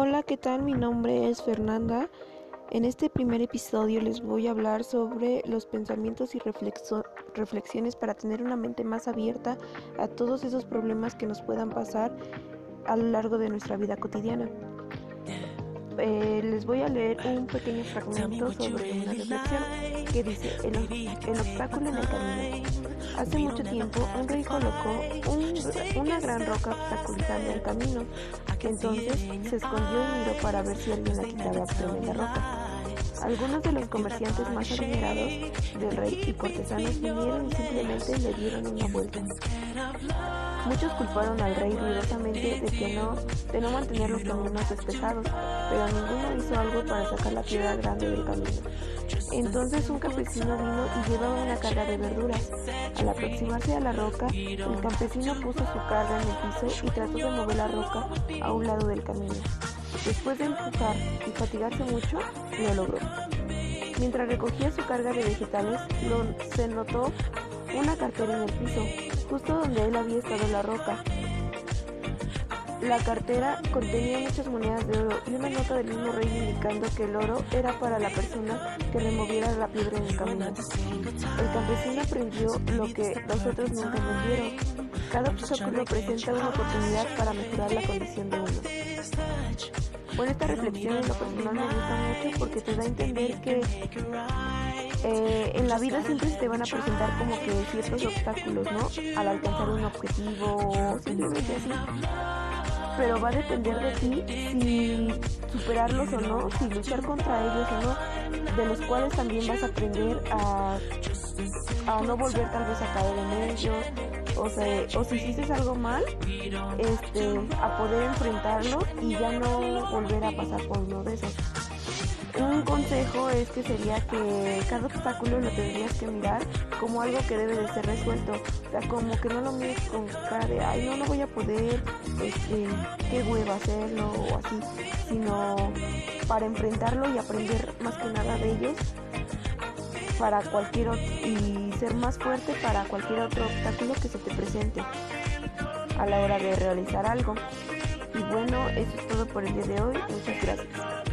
Hola, ¿qué tal? Mi nombre es Fernanda. En este primer episodio les voy a hablar sobre los pensamientos y reflexiones para tener una mente más abierta a todos esos problemas que nos puedan pasar a lo largo de nuestra vida cotidiana. Eh, les voy a leer un pequeño fragmento sobre una reflexión que dice el, el obstáculo en el camino. Hace mucho tiempo un rey colocó una gran roca obstaculizando el camino. Entonces se escondió y miró para ver si alguien la quitaba tremenda roca. Algunos de los comerciantes más adinerados del rey y cortesanos vinieron y simplemente le dieron una vuelta. Muchos culparon al rey ruidosamente de que no, de no mantener los caminos despejados, pero ninguno hizo algo para sacar la piedra grande del camino. Entonces un campesino vino y llevaba una carga de verduras. Al aproximarse a la roca, el campesino puso su carga en el piso y trató de mover la roca a un lado del camino. Después de empujar y fatigarse mucho, lo logró. Mientras recogía su carga de vegetales, se notó una cartera en el piso, justo donde él había estado en la roca. La cartera contenía muchas monedas de oro y una nota del mismo rey indicando que el oro era para la persona que removiera la piedra en el camino. El campesino aprendió lo que los otros nunca. Cada obstáculo presenta una oportunidad para mejorar la condición de uno. Bueno, esta reflexión en lo personal me gusta mucho porque te da a entender que eh, en la vida siempre se te van a presentar como que ciertos obstáculos, ¿no? Al alcanzar un objetivo o simplemente así. Pero va a depender de ti si superarlos o no, si luchar contra ellos o no, de los cuales también vas a aprender a, no volver tal vez a caer en ellos, o, sea, o si hiciste algo mal, este, a poder enfrentarlo y ya no volver a pasar por uno de esos. Un consejo es que sería que cada obstáculo lo tendrías que mirar como algo que debe de ser resuelto. O sea, como que no lo mires con cara de, ay, no, no voy a poder, este, qué hueva hacerlo o así, sino para enfrentarlo y aprender más que nada de ellos para cualquier y ser más fuerte para cualquier otro obstáculo que se te presente a la hora de realizar algo. Y bueno, eso es todo por el día de hoy. Muchas gracias.